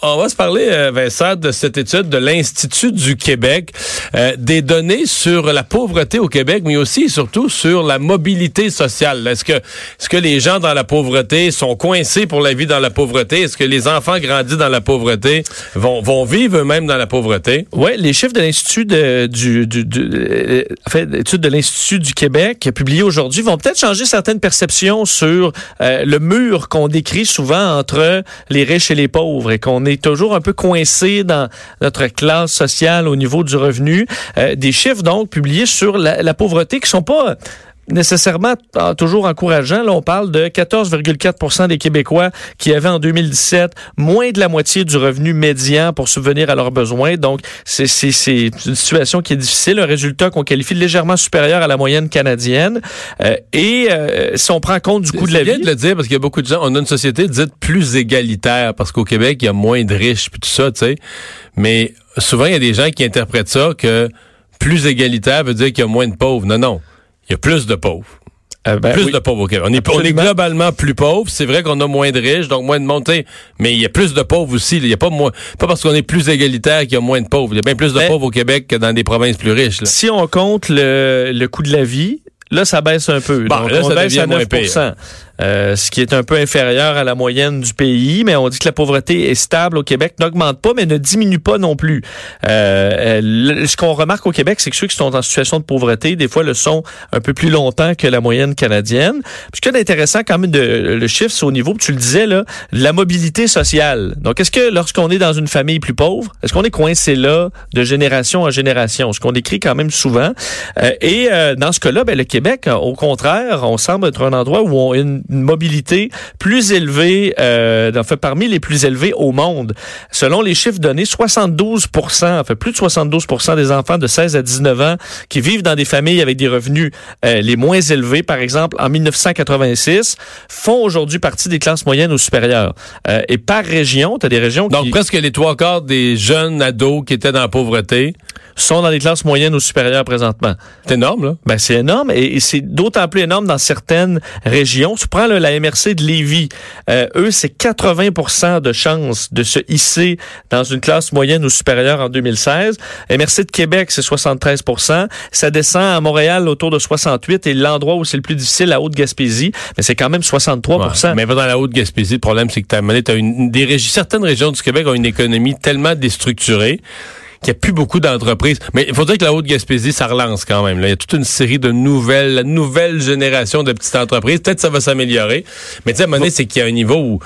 On va se parler, euh, Vincent, de cette étude de l'Institut du Québec, euh, des données sur la pauvreté au Québec, mais aussi et surtout sur la mobilité sociale. Est-ce que, est-ce que les gens dans la pauvreté sont coincés pour la vie dans la pauvreté? Est-ce que les enfants grandis dans la pauvreté? Vont, vont vivre eux-mêmes dans la pauvreté? Oui, les chiffres de l'Institut de, du, du, du euh, fait, de l'Institut du Québec publiés aujourd'hui vont peut-être changer certaines perceptions sur le mur qu'on décrit souvent entre les riches et les pauvres qu'on est toujours un peu coincé dans notre classe sociale au niveau du revenu. Euh, des chiffres donc publiés sur la, la pauvreté qui sont pas nécessairement ah, toujours encourageant. Là, on parle de 14,4% des Québécois qui avaient en 2017 moins de la moitié du revenu médian pour subvenir à leurs besoins. Donc, c'est une situation qui est difficile. Un résultat qu'on qualifie légèrement supérieur à la moyenne canadienne. Euh, et euh, si on prend compte du coût de la vie... C'est de le dire parce qu'il y a beaucoup de gens... On a une société dite plus égalitaire parce qu'au Québec, il y a moins de riches puis tout ça, tu sais. Mais souvent, il y a des gens qui interprètent ça que plus égalitaire veut dire qu'il y a moins de pauvres. Non, non il y a plus de pauvres. Euh, ben plus de pauvres au Québec. On est, on est globalement plus pauvres. C'est vrai qu'on a moins de riches, donc moins de montées, mais il y a plus de pauvres aussi. Il y a pas moins, pas parce qu'on est plus égalitaire qu'il y a moins de pauvres. Il y a bien plus de pauvres au Québec que dans des provinces plus riches. Si on compte le, le coût de la vie, là, ça baisse un peu. Bon, là, ça baisse à 9 euh, ce qui est un peu inférieur à la moyenne du pays, mais on dit que la pauvreté est stable au Québec, n'augmente pas, mais ne diminue pas non plus. Euh, ce qu'on remarque au Québec, c'est que ceux qui sont en situation de pauvreté, des fois, le sont un peu plus longtemps que la moyenne canadienne. Puis ce qui est intéressant quand même, de, le chiffre, c'est au niveau, tu le disais, là, de la mobilité sociale. Donc, est-ce que lorsqu'on est dans une famille plus pauvre, est-ce qu'on est coincé là de génération en génération? Ce qu'on décrit quand même souvent. Euh, et dans ce cas-là, ben, le Québec, au contraire, on semble être un endroit où on une une mobilité plus élevée, euh, fait parmi les plus élevées au monde. Selon les chiffres donnés, 72 en fait plus de 72% des enfants de 16 à 19 ans qui vivent dans des familles avec des revenus euh, les moins élevés, par exemple en 1986, font aujourd'hui partie des classes moyennes ou supérieures. Euh, et par région, tu as des régions Donc presque les trois quarts des jeunes ados qui étaient dans la pauvreté sont dans les classes moyennes ou supérieures présentement. C'est énorme, là. Ben, c'est énorme et, c'est d'autant plus énorme dans certaines régions. Tu prends la MRC de Lévis. Euh, eux, c'est 80% de chances de se hisser dans une classe moyenne ou supérieure en 2016. MRC de Québec, c'est 73 Ça descend à Montréal autour de 68 et l'endroit où c'est le plus difficile, la Haute-Gaspésie, mais c'est quand même 63% Mais dans la Haute-Gaspésie, le problème, c'est que tu as, une, des régions, certaines régions du Québec ont une économie tellement déstructurée qu'il n'y a plus beaucoup d'entreprises. Mais il faudrait que la Haute-Gaspésie, ça relance quand même. Là. Il y a toute une série de nouvelles, la nouvelle génération de petites entreprises. Peut-être que ça va s'améliorer. Mais tu sais, à un moment donné, c'est qu'il y a un niveau où,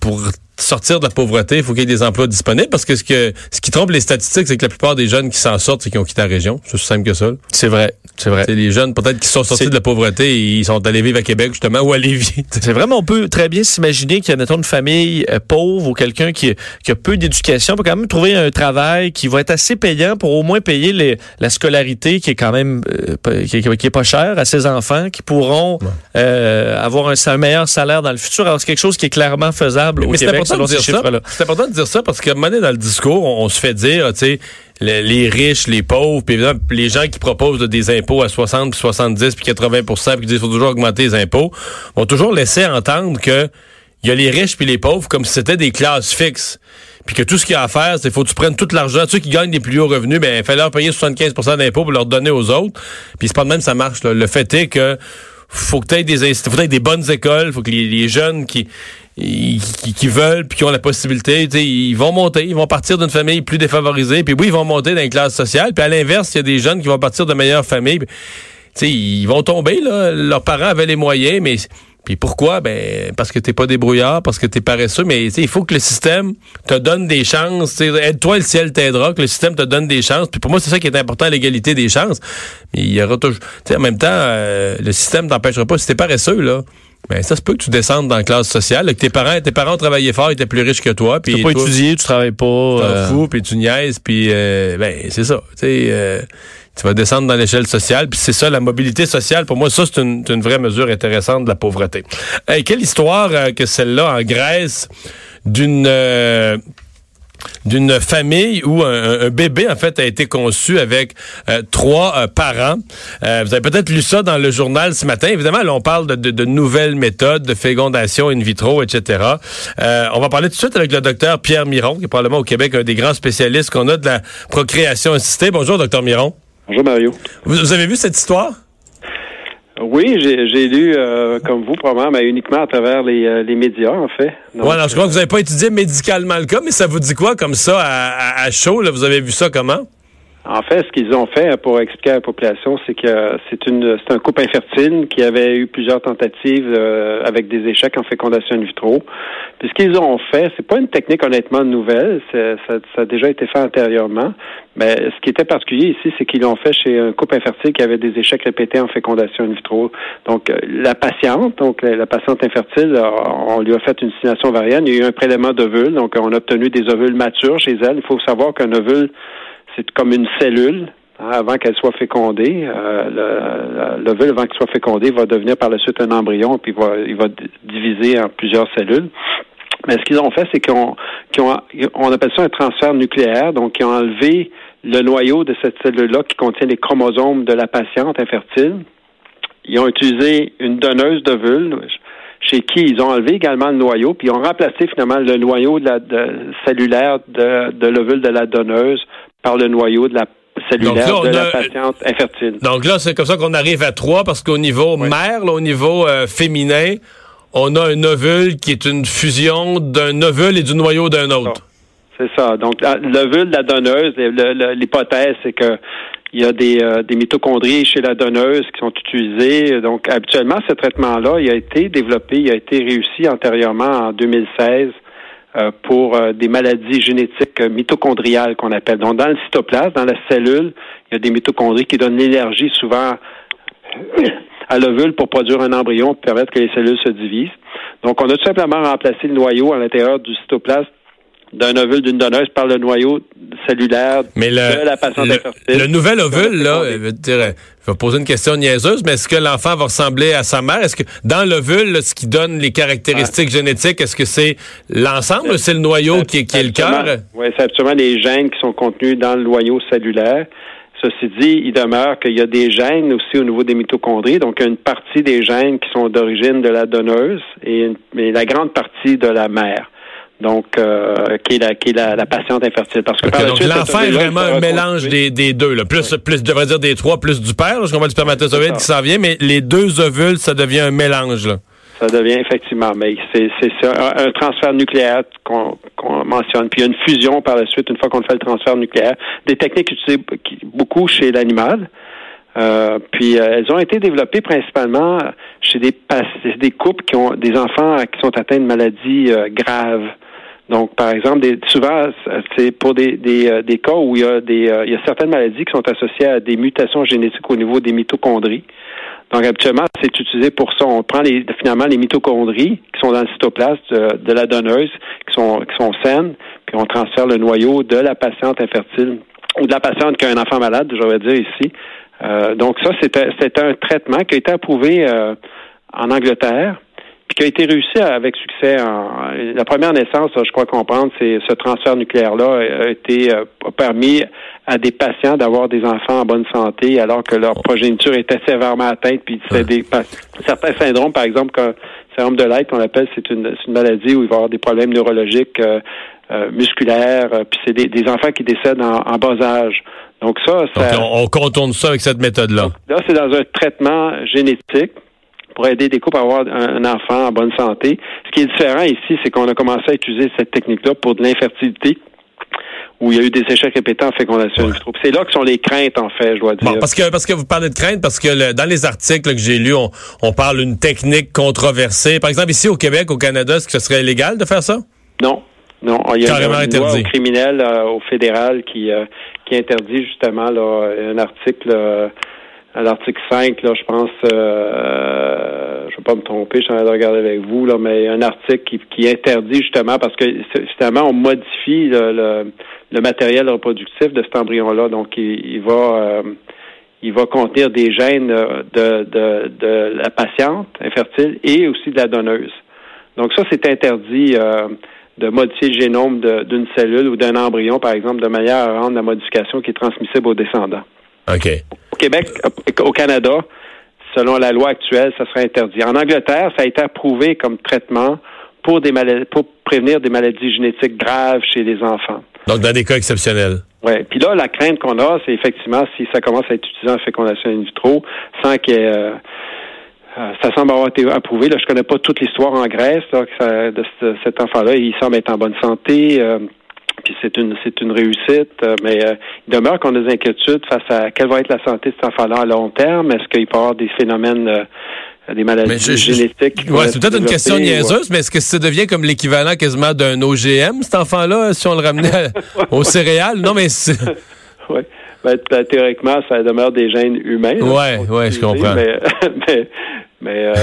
pour sortir de la pauvreté, il faut qu'il y ait des emplois disponibles parce que ce, que ce qui trompe les statistiques, c'est que la plupart des jeunes qui s'en sortent, c'est qu'ils ont quitté la région. C'est aussi simple que ça. C'est vrai. C'est vrai. C'est les jeunes peut-être qui sont sortis de la pauvreté et ils sont allés vivre à Québec justement ou à Lévis. C'est vraiment on peut très bien s'imaginer qu'il y a mettons, une famille euh, pauvre ou quelqu'un qui, qui a peu d'éducation peut quand même trouver un travail qui va être assez payant pour au moins payer les, la scolarité qui est quand même euh, qui, est pas chère à ses enfants qui pourront euh, avoir un, un, meilleur salaire dans le futur. Alors c'est quelque chose qui est clairement faisable au Québec C'est important de dire ça parce qu'à un moment donné, dans le discours, on, se fait dire, tu sais, les, riches, les pauvres, puis les gens qui proposent des impôts à 60, puis 70, puis 80 puis qui disent qu'il faut toujours augmenter les impôts, vont toujours laisser entendre que il y a les riches puis les pauvres comme si c'était des classes fixes. Puis que tout ce qu'il y a à faire, c'est faut que tu prennes tout l'argent. Ceux qui gagnent des plus hauts revenus, ben, il leur payer 75% d'impôts pour leur donner aux autres. Puis c'est pas de même ça marche. Le fait est que faut que tu aies des faut des bonnes écoles, faut que les jeunes qui qui, veulent puis qui ont la possibilité, ils vont monter, ils vont partir d'une famille plus défavorisée, puis oui, ils vont monter dans une classe sociale, puis à l'inverse, il y a des jeunes qui vont partir de meilleures familles, ils vont tomber là, leurs parents avaient les moyens, mais puis pourquoi? Ben parce que t'es pas débrouillard, parce que t'es paresseux, mais il faut que le système te donne des chances. Aide-toi, le ciel t'aidera, que le système te donne des chances. Puis pour moi, c'est ça qui est important, l'égalité des chances. Mais il y aura toujours. En même temps, euh, le système t'empêchera pas. Si t'es paresseux, là, ben, ça se peut que tu descendes dans la classe sociale, que tes parents, tes parents travaillaient fort, étaient plus riches que toi. Tu pas étudié, tu travailles pas. Tu euh... fou, puis tu niaises, puis euh, ben c'est ça. Euh, tu vas descendre dans l'échelle sociale, puis c'est ça la mobilité sociale. Pour moi, ça c'est une, une, vraie mesure intéressante de la pauvreté. quelle histoire euh, que celle-là en Grèce d'une d'une famille où un, bébé, en fait, a été conçu avec trois parents. vous avez peut-être lu ça dans le journal ce matin. Évidemment, là, on parle de, de, de nouvelles méthodes de fécondation in vitro, etc. on va parler tout de suite avec le docteur Pierre Miron, qui est probablement au Québec un des grands spécialistes qu'on a de la procréation assistée. Bonjour, docteur Miron. Bonjour, Mario. Vous, avez vu cette histoire? Oui, j'ai lu, euh, comme vous, probablement, mais uniquement à travers les, euh, médias, en fait. Oui, alors je crois que vous n'avez pas étudié médicalement le cas, mais ça vous dit quoi comme ça à, à chaud? Là, vous avez vu ça comment? En fait, ce qu'ils ont fait pour expliquer à la population, c'est que c'est une c'est un couple infertile qui avait eu plusieurs tentatives euh, avec des échecs en fécondation in vitro. Puis ce qu'ils ont fait, c'est pas une technique honnêtement nouvelle, ça, ça, a déjà été fait antérieurement. Mais ce qui était particulier ici, c'est qu'ils l'ont fait chez un couple infertile qui avait des échecs répétés en fécondation in vitro. Donc euh, la patiente, donc la, patiente infertile, on lui a fait une stimulation ovarienne. Il y a eu un prélèvement d'ovules, donc on a obtenu des ovules matures chez elle. Il faut savoir qu'un ovule c'est comme une cellule. Hein, avant qu'elle soit fécondée, euh, l'ovule, avant qu'il soit fécondé, va devenir par la suite un embryon, puis va, il va diviser en plusieurs cellules. Mais ce qu'ils ont fait, c'est qu'on on appelle ça un transfert nucléaire, donc ils ont enlevé le noyau de cette cellule-là qui contient les chromosomes de la patiente infertile. Ils ont utilisé une donneuse d'ovule chez qui ils ont enlevé également le noyau, puis ils ont remplacé finalement le noyau cellulaire de l'ovule de la donneuse par le noyau de la cellulaire de la patiente infertile. Donc là, c'est comme ça qu'on arrive à trois, parce qu'au niveau mère, au niveau euh, féminin, on a un ovule qui est une fusion d'un ovule et du noyau d'un autre. C'est ça. Donc, l'ovule de la donneuse, l'hypothèse, c'est que il y a des, euh, des mitochondries chez la donneuse qui sont utilisées. Donc, habituellement, ce traitement-là, il a été développé, il a été réussi antérieurement en 2016 euh, pour euh, des maladies génétiques mitochondriales qu'on appelle. Donc, dans le cytoplasme, dans la cellule, il y a des mitochondries qui donnent l'énergie souvent à l'ovule pour produire un embryon, pour permettre que les cellules se divisent. Donc, on a tout simplement remplacé le noyau à l'intérieur du cytoplasme d'un ovule d'une donneuse par le noyau cellulaire de la patiente le, Le nouvel ovule, là, je vais, dire, je vais poser une question niaiseuse, mais est-ce que l'enfant va ressembler à sa mère? Est-ce que dans l'ovule, ce qui donne les caractéristiques génétiques, est-ce que c'est l'ensemble ou c'est le noyau qui, qui est le cœur? Oui, c'est absolument les gènes qui sont contenus dans le noyau cellulaire. Ceci dit, il demeure qu'il y a des gènes aussi au niveau des mitochondries, donc il y a une partie des gènes qui sont d'origine de la donneuse et, mais la grande partie de la mère donc euh, qui est la qui est la, patiente infertile parce que donc l'enfant est vraiment un mélange des, des deux là. plus plus je devrais dire des trois plus du père je comprends du spermatozoïde qui s'en vient mais les deux ovules ça devient un mélange là. Ça devient effectivement, mais c'est un, un transfert nucléaire qu'on mentionne, puis il y a une fusion par la suite une fois qu'on fait le transfert nucléaire. Des techniques utilisées beaucoup chez l'animal. Euh, puis euh, elles ont été développées principalement chez des, des couples qui ont des enfants qui sont atteints de maladies euh, graves. Donc, par exemple, souvent, c'est pour des, des, euh, des, cas où il y, a des, euh, il y a certaines maladies qui sont associées à des mutations génétiques au niveau des mitochondries. Donc, habituellement, c'est utilisé pour ça. On prend les, finalement les mitochondries qui sont dans le cytoplasme de, la donneuse, qui sont, qui sont saines, puis on transfère le noyau de la patiente infertile ou de la patiente qui a un enfant malade, je vais dire ici. Euh, donc, ça, c'est un traitement qui a été approuvé en Angleterre qui a été réussi avec succès. En, la première naissance, je crois comprendre, c'est ce transfert nucléaire-là a été euh, permis à des patients d'avoir des enfants en bonne santé alors que leur progéniture était sévèrement atteinte. Puis c'est des certains syndromes, par exemple, comme le syndrome de Light, qu'on appelle, c'est une, une, maladie où il va y avoir des problèmes neurologiques. Euh, euh musculaires, euh, puis c'est des, des, enfants qui décèdent en, en bas âge. Donc ça, ça on, on, contourne ça avec cette méthode-là. Là, c'est dans un traitement génétique pour aider des couples à avoir un, enfant en bonne santé. Ce qui est différent ici, c'est qu'on a commencé à utiliser cette technique-là pour de l'infertilité où il y a eu des échecs répétés en fécondation vitro. C'est là que sont les craintes, en fait, je dois dire. parce que parce que vous parlez de craintes, parce que dans les articles que j'ai lus, on, parle d'une technique controversée. Par exemple, ici au Québec, au Canada, est-ce que ce serait illégal de faire ça? Non. Non, il y a Carrément une loi criminel euh, au fédéral qui, euh, qui interdit justement là, un article euh, à l'article 5, là, je pense, euh, je ne vais pas me tromper, je suis en train de regarder avec vous, là, mais un article qui, qui interdit justement parce que justement on modifie le, le, matériel reproductif de cet embryon-là, donc il, va euh, il va contenir des gènes de, de, de la patiente infertile et aussi de la donneuse. Donc ça, c'est interdit euh, de modifier le génome d'une cellule ou d'un embryon, par exemple, de manière à rendre la modification qui est transmissible aux descendants. OK. Au Québec, au Canada, selon la loi actuelle, ça serait interdit. En Angleterre, ça a été approuvé comme traitement pour des maladies, pour prévenir des maladies génétiques graves chez les enfants. Donc, dans des cas exceptionnels. Oui. Puis là, la crainte qu'on a, c'est effectivement si ça commence à être utilisé en fécondation in vitro, sans qu'il y ait euh, euh, ça semble avoir été approuvé. Là, je connais pas toute l'histoire en Grèce là, de cet enfant-là. Il semble être en bonne santé. Euh, puis c'est une c'est une réussite, mais il demeure qu'on a des inquiétudes face à quelle va être la santé de cet enfant-là à long terme. Est-ce qu'il peut y avoir des phénomènes des maladies génétiques. Ouais, c'est peut-être une question niaiseuse, mais est-ce que ça devient comme l'équivalent quasiment d'un OGM, cet enfant-là, si on le ramenait aux céréales? Non, mais oui. Ben, ben, théoriquement, ça demeure des gènes humains. Oui, ouais, je comprends. Mais, mais, euh,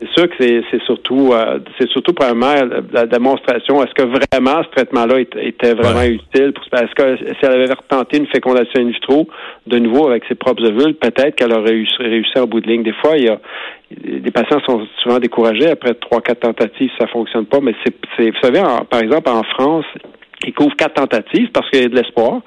c'est sûr que c'est surtout euh, c'est surtout premièrement la, démonstration est-ce que vraiment ce traitement-là était vraiment utile? Pour est-ce que si elle avait tenté une fécondation in vitro de nouveau avec ses propres ovules, peut-être qu'elle aurait réussi, réussi en bout de ligne. Des fois, il y a les patients sont souvent découragés après trois, quatre tentatives, ça fonctionne pas. Mais c'est, vous savez, par exemple, en France, ils couvrent quatre tentatives parce qu'il y a de l'espoir.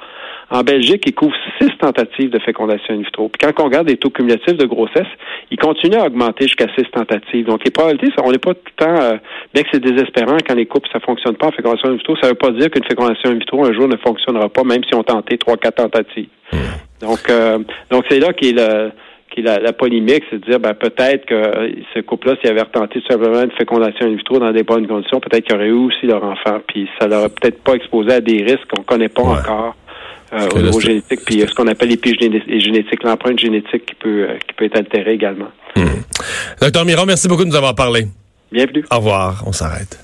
En Belgique, ils couvrent six tentatives de fécondation in vitro. Puis quand on regarde les taux cumulatifs de grossesse, ils continuent à augmenter jusqu'à six tentatives. Donc les probabilités, on n'est pas tout le temps, euh, bien que c'est désespérant quand les couples ça fonctionne pas en fécondation in vitro, ça ne veut pas dire qu'une fécondation in vitro un jour ne fonctionnera pas, même si on tentait trois, quatre tentatives. Hmm. Donc, euh, donc c'est là qu'il la, la, la, polémique, c'est de dire ben, peut-être que ce couple-là, s'il avait tenté tout simplement une fécondation in vitro dans des bonnes conditions, peut-être qu'il aurait eu aussi leur enfant, puis ça l'aurait peut-être pas exposé à des risques qu'on connaît pas encore euh, au niveau génétique, puis ce qu'on appelle l'épigénétique, l'empreinte génétique qui peut, euh, qui peut être altérée également. Hmm. Docteur Miron, merci beaucoup de nous avoir parlé. Bienvenue. Au revoir. On s'arrête.